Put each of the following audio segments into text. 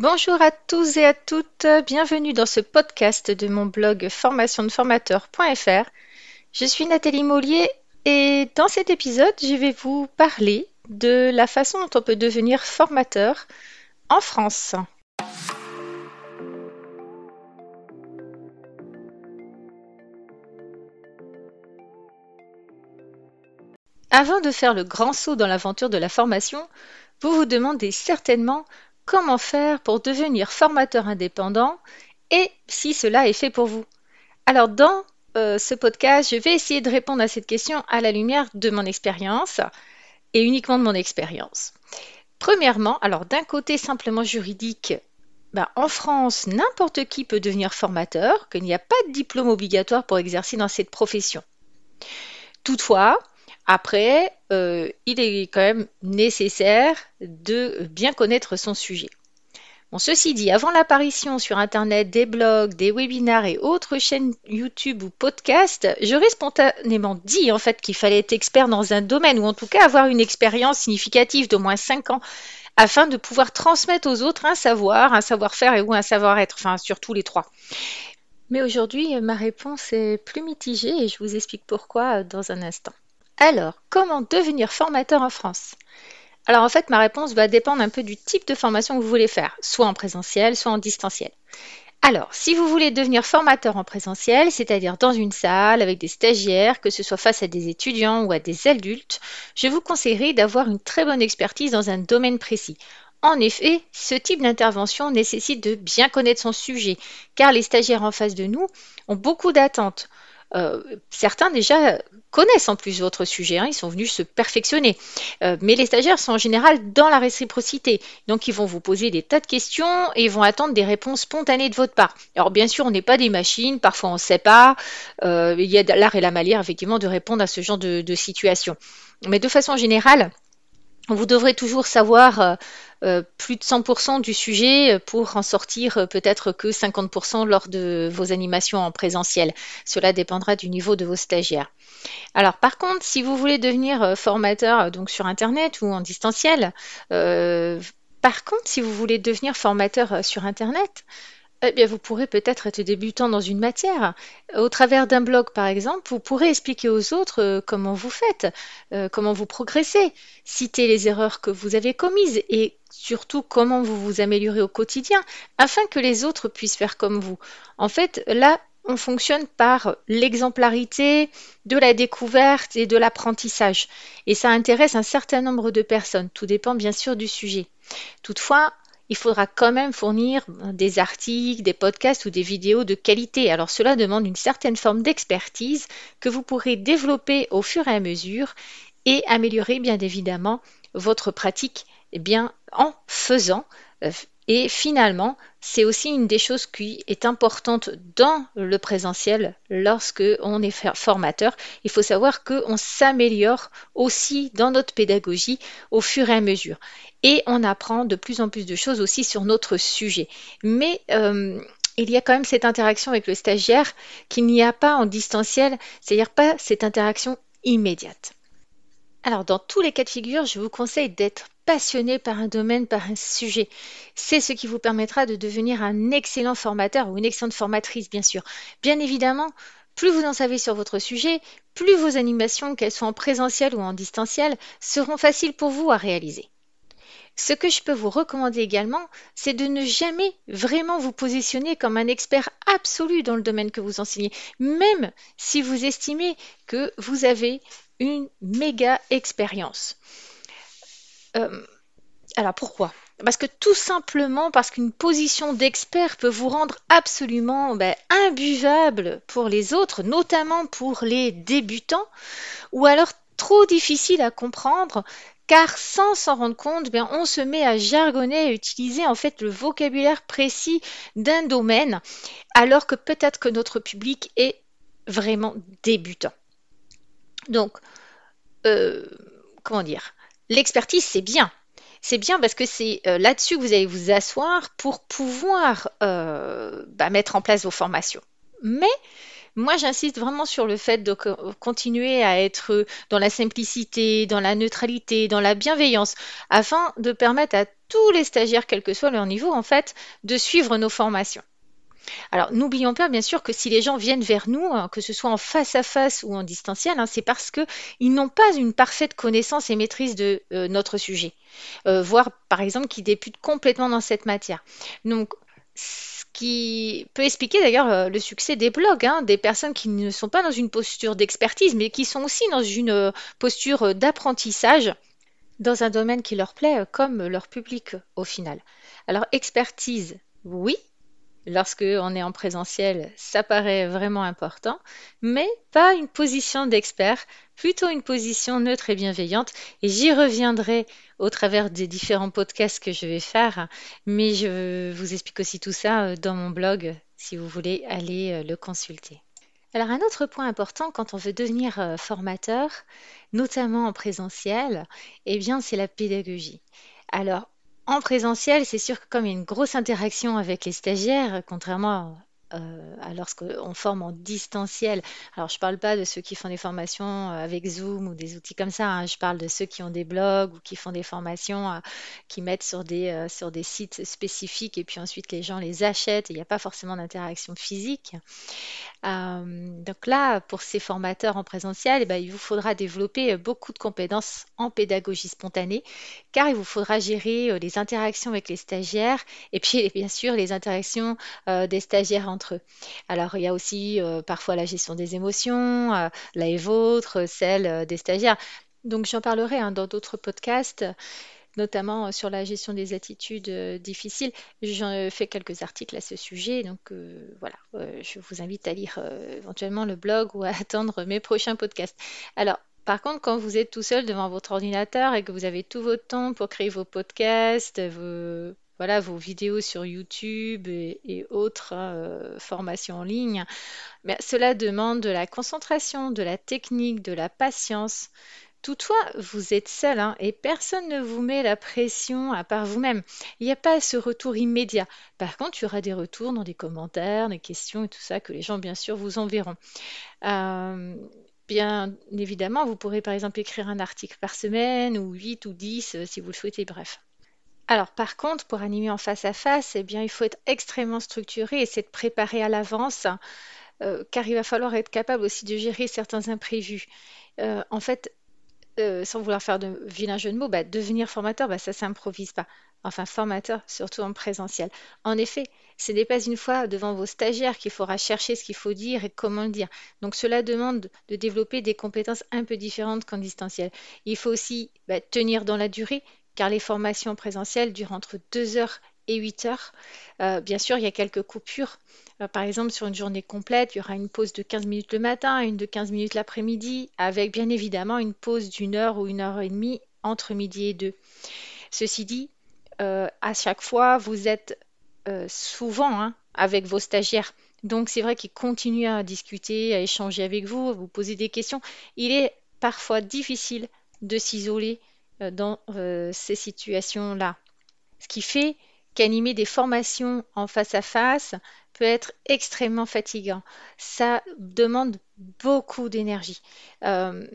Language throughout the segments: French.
Bonjour à tous et à toutes, bienvenue dans ce podcast de mon blog formationdeformateur.fr. Je suis Nathalie Mollier et dans cet épisode, je vais vous parler de la façon dont on peut devenir formateur en France. Avant de faire le grand saut dans l'aventure de la formation, vous vous demandez certainement comment faire pour devenir formateur indépendant et si cela est fait pour vous. Alors dans euh, ce podcast, je vais essayer de répondre à cette question à la lumière de mon expérience et uniquement de mon expérience. Premièrement, alors d'un côté simplement juridique, ben, en France, n'importe qui peut devenir formateur, qu'il n'y a pas de diplôme obligatoire pour exercer dans cette profession. Toutefois, après, euh, il est quand même nécessaire de bien connaître son sujet. Ceci dit, avant l'apparition sur Internet des blogs, des webinars et autres chaînes YouTube ou podcasts, j'aurais spontanément dit en fait qu'il fallait être expert dans un domaine ou en tout cas avoir une expérience significative d'au moins 5 ans afin de pouvoir transmettre aux autres un savoir, un savoir-faire et ou un savoir-être, enfin surtout les trois. Mais aujourd'hui, ma réponse est plus mitigée et je vous explique pourquoi dans un instant. Alors, comment devenir formateur en France? Alors en fait, ma réponse va dépendre un peu du type de formation que vous voulez faire, soit en présentiel, soit en distanciel. Alors, si vous voulez devenir formateur en présentiel, c'est-à-dire dans une salle avec des stagiaires, que ce soit face à des étudiants ou à des adultes, je vous conseillerais d'avoir une très bonne expertise dans un domaine précis. En effet, ce type d'intervention nécessite de bien connaître son sujet, car les stagiaires en face de nous ont beaucoup d'attentes. Euh, certains déjà connaissent en plus votre sujet, hein, ils sont venus se perfectionner. Euh, mais les stagiaires sont en général dans la réciprocité, donc ils vont vous poser des tas de questions et vont attendre des réponses spontanées de votre part. Alors bien sûr, on n'est pas des machines, parfois on ne sait pas, euh, il y a l'art et la manière effectivement de répondre à ce genre de situation. Mais de façon générale, vous devrez toujours savoir euh, euh, plus de 100% du sujet pour en sortir euh, peut-être que 50% lors de vos animations en présentiel. Cela dépendra du niveau de vos stagiaires. Alors par contre, si vous voulez devenir formateur donc sur Internet ou en distanciel, par contre, si vous voulez devenir formateur sur Internet, eh bien, vous pourrez peut-être être débutant dans une matière. Au travers d'un blog, par exemple, vous pourrez expliquer aux autres euh, comment vous faites, euh, comment vous progressez, citer les erreurs que vous avez commises et surtout comment vous vous améliorez au quotidien, afin que les autres puissent faire comme vous. En fait, là, on fonctionne par l'exemplarité de la découverte et de l'apprentissage. Et ça intéresse un certain nombre de personnes. Tout dépend bien sûr du sujet. Toutefois, il faudra quand même fournir des articles, des podcasts ou des vidéos de qualité. Alors cela demande une certaine forme d'expertise que vous pourrez développer au fur et à mesure et améliorer bien évidemment votre pratique eh bien, en faisant euh, et finalement, c'est aussi une des choses qui est importante dans le présentiel lorsque on est formateur. Il faut savoir qu'on s'améliore aussi dans notre pédagogie au fur et à mesure. Et on apprend de plus en plus de choses aussi sur notre sujet. Mais euh, il y a quand même cette interaction avec le stagiaire qu'il n'y a pas en distanciel, c'est-à-dire pas cette interaction immédiate. Alors, dans tous les cas de figure, je vous conseille d'être passionné par un domaine, par un sujet. C'est ce qui vous permettra de devenir un excellent formateur ou une excellente formatrice, bien sûr. Bien évidemment, plus vous en savez sur votre sujet, plus vos animations, qu'elles soient en présentiel ou en distanciel, seront faciles pour vous à réaliser. Ce que je peux vous recommander également, c'est de ne jamais vraiment vous positionner comme un expert absolu dans le domaine que vous enseignez, même si vous estimez que vous avez une méga expérience. Euh, alors pourquoi? Parce que tout simplement parce qu'une position d'expert peut vous rendre absolument ben, imbuvable pour les autres, notamment pour les débutants, ou alors trop difficile à comprendre car sans s'en rendre compte, bien, on se met à jargonner, à utiliser en fait le vocabulaire précis d'un domaine, alors que peut-être que notre public est vraiment débutant. Donc, euh, comment dire? L'expertise, c'est bien. C'est bien parce que c'est euh, là-dessus que vous allez vous asseoir pour pouvoir euh, bah, mettre en place vos formations. Mais Moi, j'insiste vraiment sur le fait de continuer à être dans la simplicité, dans la neutralité, dans la bienveillance, afin de permettre à tous les stagiaires, quel que soit leur niveau, en fait, de suivre nos formations. Alors, n'oublions pas, bien sûr, que si les gens viennent vers nous, hein, que ce soit en face à face ou en distanciel, hein, c'est parce qu'ils n'ont pas une parfaite connaissance et maîtrise de euh, notre sujet, euh, voire, par exemple, qu'ils débutent complètement dans cette matière. Donc, ce qui peut expliquer d'ailleurs euh, le succès des blogs, hein, des personnes qui ne sont pas dans une posture d'expertise, mais qui sont aussi dans une posture d'apprentissage dans un domaine qui leur plaît, comme leur public au final. Alors, expertise, oui, lorsque on est en présentiel, ça paraît vraiment important, mais pas une position d'expert, plutôt une position neutre et bienveillante. Et j'y reviendrai au travers des différents podcasts que je vais faire, mais je vous explique aussi tout ça euh, dans mon blog si vous voulez aller euh, le consulter. Alors un autre point important quand on veut devenir euh, formateur, notamment en présentiel, eh bien c'est la pédagogie. Alors en présentiel, c'est sûr que comme il y a une grosse interaction avec les stagiaires, contrairement euh, lorsqu'on forme en distanciel. Alors, je ne parle pas de ceux qui font des formations euh, avec Zoom ou des outils comme ça. hein. Je parle de ceux qui ont des blogs ou qui font des formations, euh, qui mettent sur des, euh, sur des sites spécifiques et puis ensuite les gens les achètent il n'y a pas forcément d'interaction physique. Donc là, pour ces formateurs en présentiel, eh ben, il vous faudra développer beaucoup de compétences en pédagogie spontanée, car il vous faudra gérer les interactions avec les stagiaires et puis bien sûr les interactions des stagiaires eux. Alors il y a aussi parfois la gestion des émotions, là et vôtre, celle des stagiaires. Donc j'en parlerai hein, dans d'autres podcasts notamment euh, sur la gestion des attitudes euh, difficiles. J'en fais quelques articles à ce sujet, donc euh, voilà, je vous invite à lire éventuellement le blog ou à attendre mes prochains podcasts. Alors, par contre, quand vous êtes tout seul devant votre ordinateur et que vous avez tout votre temps pour créer vos podcasts, vos, voilà, vos vidéos sur YouTube et, autres formations en ligne, mais cela demande de la concentration, de la technique, de la patience, Toutefois, vous êtes seul hein, et personne ne vous met la pression à part vous-même. Il n'y a pas ce retour immédiat. Par contre, il y aura des retours dans des commentaires, des questions et tout ça que les gens, bien sûr, vous enverront. Euh, bien évidemment, vous pourrez par exemple écrire un article par semaine ou 8 ou 10 euh, si vous le souhaitez, bref. Alors par contre, pour animer en face à face, eh bien, il faut être extrêmement structuré et c'est de préparer à l'avance, euh, car il va falloir être capable aussi de gérer certains imprévus. en fait, euh, sans vouloir faire de vilain jeu de mots, bah, devenir formateur, bah, ça s'improvise pas. Enfin, formateur, surtout en présentiel. En effet, ce n'est pas une fois devant vos stagiaires qu'il faudra chercher ce qu'il faut dire et comment le dire. Donc cela demande de développer des compétences un peu différentes qu'en distanciel. Il faut aussi bah, tenir dans la durée, car les formations présentielles durent entre 2 heures et 8 heures. Euh, bien sûr, il y a quelques coupures. Euh, par exemple, sur une journée complète, il y aura une pause de 15 minutes le matin, une de 15 minutes l'après-midi, avec bien évidemment une pause d'une heure ou une heure et demie entre midi et deux. Ceci dit, euh, à chaque fois, vous êtes souvent hein, avec vos stagiaires. Donc c'est vrai qu'ils continuent à discuter, à échanger avec vous, à vous poser des questions. Il est parfois difficile de s'isoler dans ces situations-là. Ce qui fait qu'animer des formations en face à face peut être extrêmement fatigant. Ça demande beaucoup d'énergie. Euh,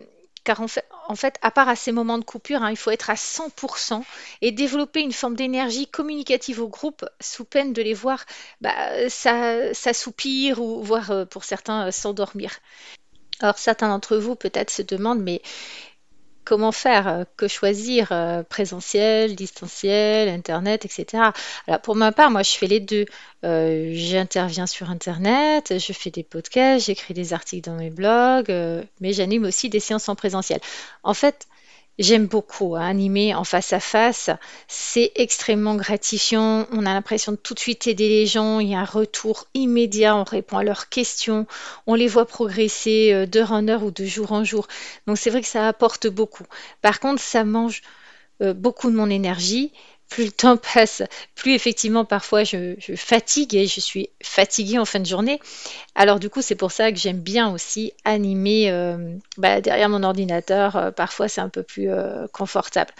car en fait, en fait, à part à ces moments de coupure, hein, il faut être à 100% et développer une forme d'énergie communicative au groupe sous peine de les voir bah, s'assoupir ou voire euh, pour certains euh, s'endormir. Alors certains d'entre vous peut-être se demandent, mais comment faire, euh, que choisir, euh, présentiel, distanciel, Internet, etc. Alors pour ma part, moi je fais les deux. Euh, j'interviens sur Internet, je fais des podcasts, j'écris des articles dans mes blogs, mais j'anime aussi des séances en présentiel. En fait, J'aime beaucoup hein, animer en face à face. C'est extrêmement gratifiant. On a l'impression de tout de suite aider les gens. Il y a un retour immédiat. On répond à leurs questions. On les voit progresser euh, d'heure en heure ou de jour en jour. Donc c'est vrai que ça apporte beaucoup. Par contre, ça mange euh, beaucoup de mon énergie plus le temps passe, plus effectivement parfois je, fatigue et je suis fatiguée en fin de journée. Alors du coup c'est pour ça que j'aime bien aussi animer euh, bah, derrière mon ordinateur. Euh, parfois c'est un peu plus euh, confortable.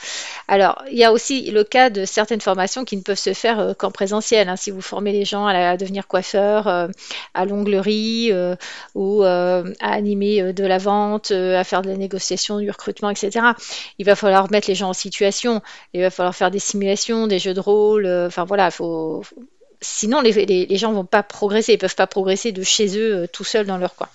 Alors il y a aussi le cas de certaines formations qui ne peuvent se faire qu'en présentiel. Hein. si vous formez les gens à, devenir coiffeur, à l'onglerie ou à animer de la vente, à faire de la négociation, du recrutement, etc. Il va falloir mettre les gens en situation. Il va falloir faire des simulations des jeux de rôle. Euh, enfin voilà, sinon les, gens vont pas progresser, ils peuvent pas progresser de chez eux euh, tout seuls dans leur coin.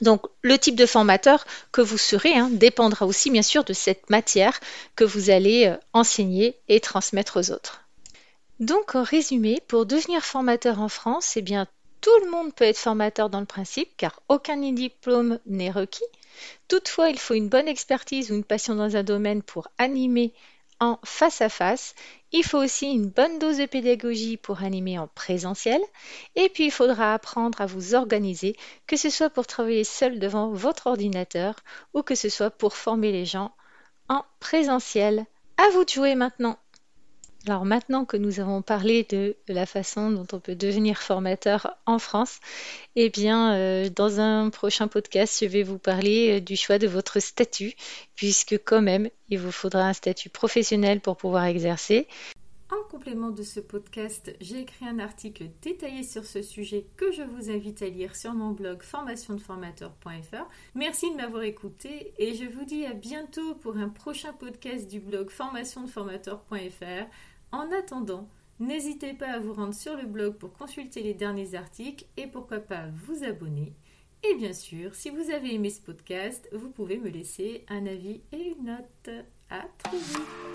Donc le type de formateur que vous serez hein, dépendra aussi bien sûr de cette matière que vous allez euh, enseigner et transmettre aux autres. Donc en résumé, pour devenir formateur en France, eh bien tout le monde peut être formateur dans le principe car aucun diplôme n'est requis. Toutefois, il faut une bonne expertise ou une passion dans un domaine pour animer en face à face. Il faut aussi une bonne dose de pédagogie pour animer en présentiel. Et puis il faudra apprendre à vous organiser, que ce soit pour travailler seul devant votre ordinateur ou que ce soit pour former les gens en présentiel. À vous de jouer maintenant. Alors maintenant que nous avons parlé de la façon dont on peut devenir formateur en France, eh bien, euh, dans un prochain podcast, je vais vous parler euh, du choix de votre statut, puisque quand même, il vous faudra un statut professionnel pour pouvoir exercer. En complément de ce podcast, j'ai écrit un article détaillé sur ce sujet que je vous invite à lire sur mon blog formationdeformateur.fr. Merci de m'avoir écouté et je vous dis à bientôt pour un prochain podcast du blog formationdeformateur.fr. En attendant, n'hésitez pas à vous rendre sur le blog pour consulter les derniers articles et pourquoi pas vous abonner. Et bien sûr, si vous avez aimé ce podcast, vous pouvez me laisser un avis et une note. À très vite